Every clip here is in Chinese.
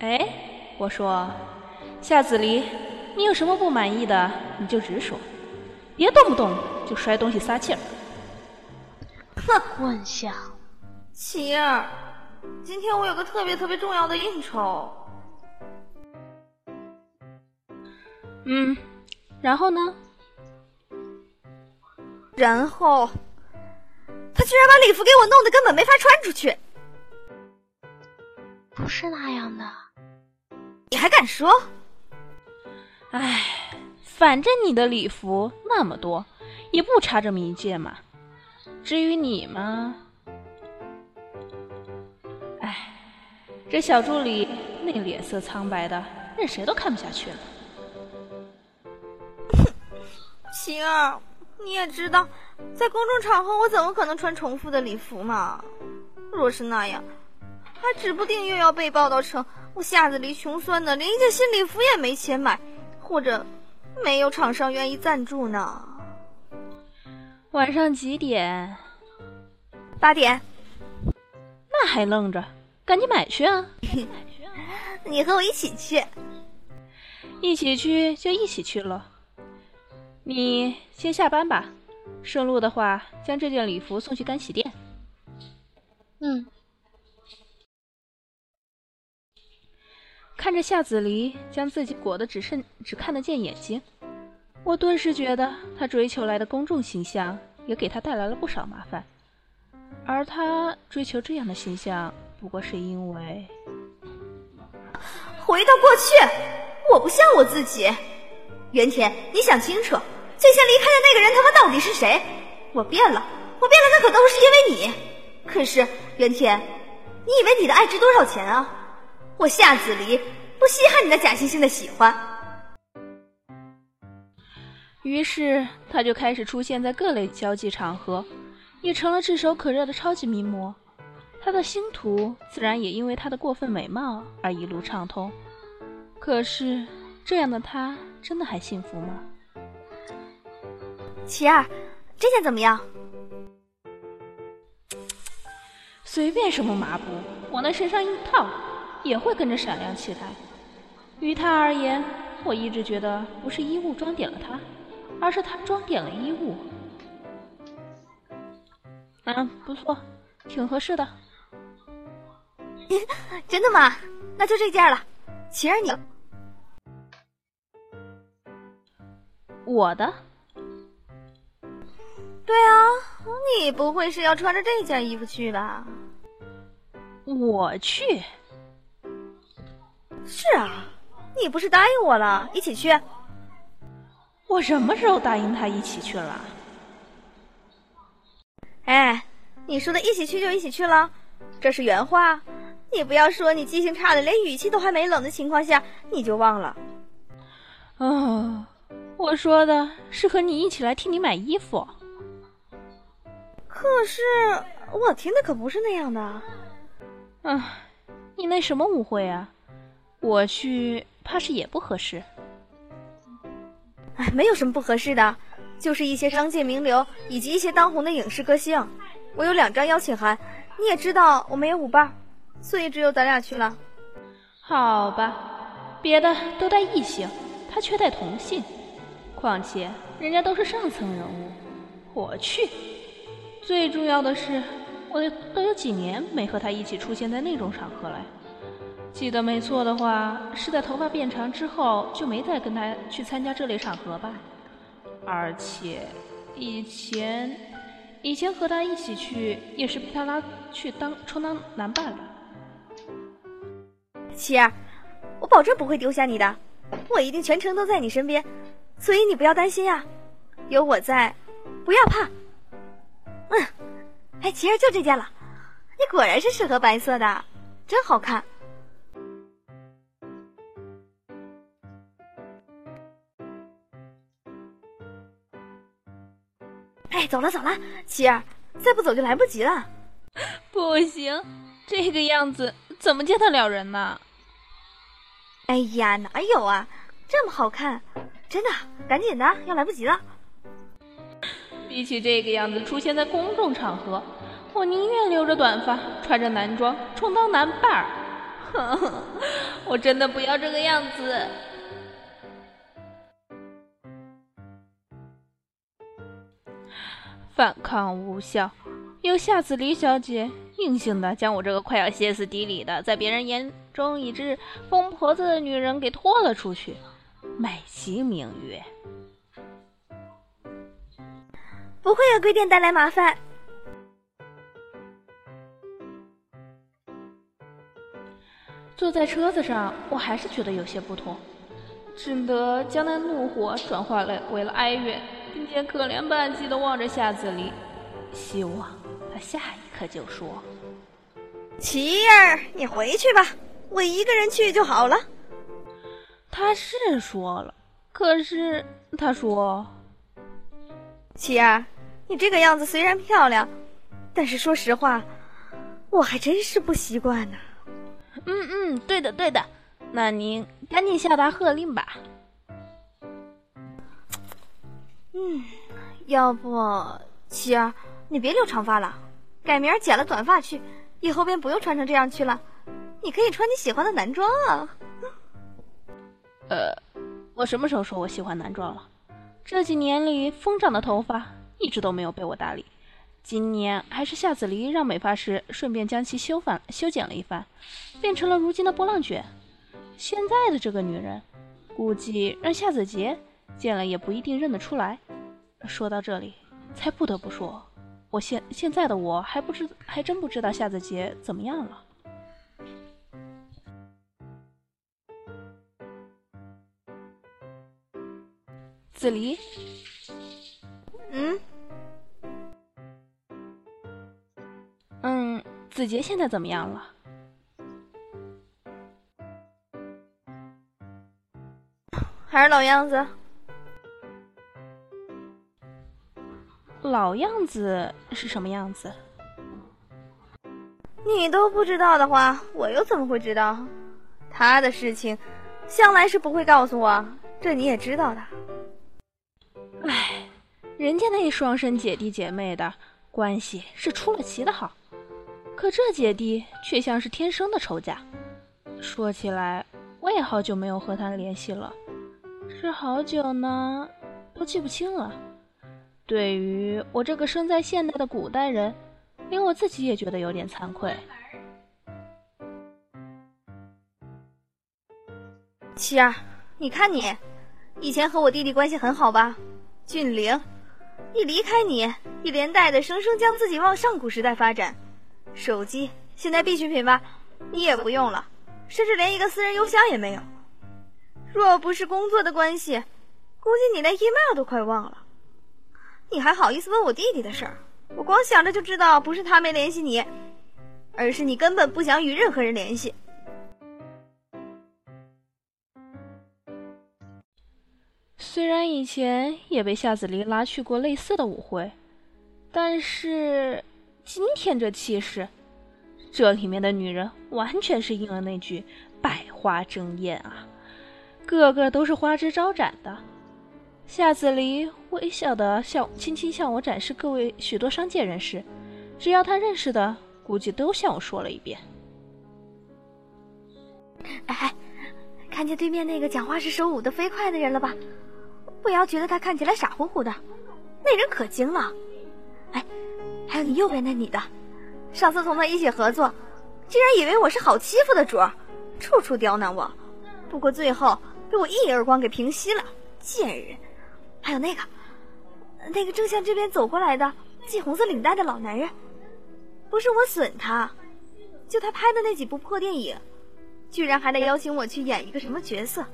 哎，我说，夏子离，你有什么不满意的，你就直说，别动不动就摔东西撒气儿。哼，混小，琪儿，今天我有个特别特别重要的应酬。嗯，然后呢？然后，他居然把礼服给我弄得根本没法穿出去。不是那样的，你还敢说？唉，反正你的礼服那么多，也不差这么一件嘛。至于你嘛，唉，这小助理那脸色苍白的，任谁都看不下去了。晴儿，你也知道，在公众场合我怎么可能穿重复的礼服嘛？若是那样，还指不定又要被报道成我夏子里穷酸的，连一件新礼服也没钱买，或者没有厂商愿意赞助呢。晚上几点？八点。那还愣着？赶紧买去啊！你和我一起去。一起去就一起去了。你先下班吧，顺路的话，将这件礼服送去干洗店。看着夏子离将自己裹得只剩只看得见眼睛，我顿时觉得他追求来的公众形象也给他带来了不少麻烦。而他追求这样的形象，不过是因为回到过去，我不像我自己。原田，你想清楚，最先离开的那个人他妈到底是谁？我变了，我变了，那可都是因为你。可是原田，你以为你的爱值多少钱啊？我夏子离不稀罕你那假惺惺的喜欢。于是他就开始出现在各类交际场合，也成了炙手可热的超级名模。他的星途自然也因为他的过分美貌而一路畅通。可是这样的他。真的还幸福吗？琪儿，这件怎么样？随便什么麻布，往那身上一套，也会跟着闪亮起来。于他而言，我一直觉得不是衣物装点了他，而是他装点了衣物。嗯，不错，挺合适的。真的吗？那就这件了。琪儿，你。我的，对啊，你不会是要穿着这件衣服去吧？我去。是啊，你不是答应我了，一起去？我什么时候答应他一起去了？哎，你说的一起去就一起去了，这是原话。你不要说你记性差的，连语气都还没冷的情况下你就忘了。啊。我说的是和你一起来替你买衣服，可是我听的可不是那样的。嗯，你那什么舞会啊？我去怕是也不合适。哎，没有什么不合适的，就是一些商界名流以及一些当红的影视歌星。我有两张邀请函，你也知道我没有舞伴，所以只有咱俩去了。好吧，别的都带异性，他却带同性。况且人家都是上层人物，我去。最重要的是，我都有几年没和他一起出现在那种场合了。记得没错的话，是在头发变长之后就没再跟他去参加这类场合吧。而且以前，以前和他一起去也是被他拉去当充当男伴的。琪儿，我保证不会丢下你的，我一定全程都在你身边。所以你不要担心呀，有我在，不要怕。嗯，哎，琪儿就这件了，你果然是适合白色的，真好看。哎，走了走了，琪儿，再不走就来不及了。不行，这个样子怎么见得了人呢？哎呀，哪有啊，这么好看。真的，赶紧的，要来不及了。比起这个样子出现在公众场合，我宁愿留着短发，穿着男装，充当男伴儿。我真的不要这个样子。反抗无效，由夏子离小姐硬性的将我这个快要歇斯底里的，在别人眼中已是疯婆子的女人给拖了出去，美其名曰不会给贵店带来麻烦。坐在车子上，我还是觉得有些不妥，只得将那怒火转化了为了哀怨。并且可怜半兮的望着夏子离，希望他下一刻就说：“琪儿，你回去吧，我一个人去就好了。”他是说了，可是他说：“琪儿，你这个样子虽然漂亮，但是说实话，我还真是不习惯呢。”“嗯嗯，对的对的，那您赶紧下达喝令吧。”嗯，要不琪儿，你别留长发了，改明儿剪了短发去，以后便不用穿成这样去了。你可以穿你喜欢的男装啊。呃，我什么时候说我喜欢男装了？这几年里，疯长的头发一直都没有被我打理。今年还是夏子离让美发师顺便将其修反修剪了一番，变成了如今的波浪卷。现在的这个女人，估计让夏子杰见了也不一定认得出来。说到这里，才不得不说，我现现在的我还不知，还真不知道夏子杰怎么样了。子离，嗯，嗯，子杰现在怎么样了？还是老样子。老样子是什么样子？你都不知道的话，我又怎么会知道？他的事情，向来是不会告诉我，这你也知道的。唉，人家那双生姐弟姐妹的关系是出了奇的好，可这姐弟却像是天生的仇家。说起来，我也好久没有和他联系了，是好久呢，都记不清了。对于我这个生在现代的古代人，连我自己也觉得有点惭愧。七儿，你看你，以前和我弟弟关系很好吧？俊玲，一离开你，一连带的生生将自己往上古时代发展。手机现在必需品吧？你也不用了，甚至连一个私人邮箱也没有。若不是工作的关系，估计你连 email 都快忘了。你还好意思问我弟弟的事儿？我光想着就知道，不是他没联系你，而是你根本不想与任何人联系。虽然以前也被夏子离拉去过类似的舞会，但是今天这气势，这里面的女人完全是应了那句“百花争艳”啊，个个都是花枝招展的。夏子离微笑的向轻轻向我展示各位许多商界人士，只要他认识的，估计都向我说了一遍。哎，看见对面那个讲话是手舞的飞快的人了吧？不要觉得他看起来傻乎乎的，那人可精了。哎，还有你右边那女的，上次同他一起合作，竟然以为我是好欺负的主儿，处处刁难我，不过最后被我一耳光给平息了，贱人。还有那个，那个正向这边走过来的系红色领带的老男人，不是我损他，就他拍的那几部破电影，居然还得邀请我去演一个什么角色。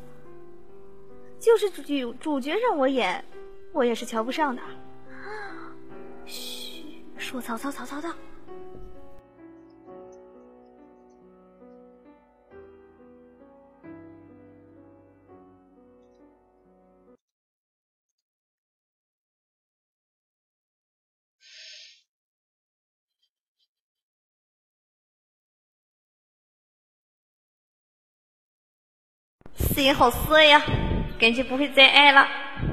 就是主主角让我演，我也是瞧不上的。嘘，说曹操，曹操到。心好色呀，感觉不会再爱了。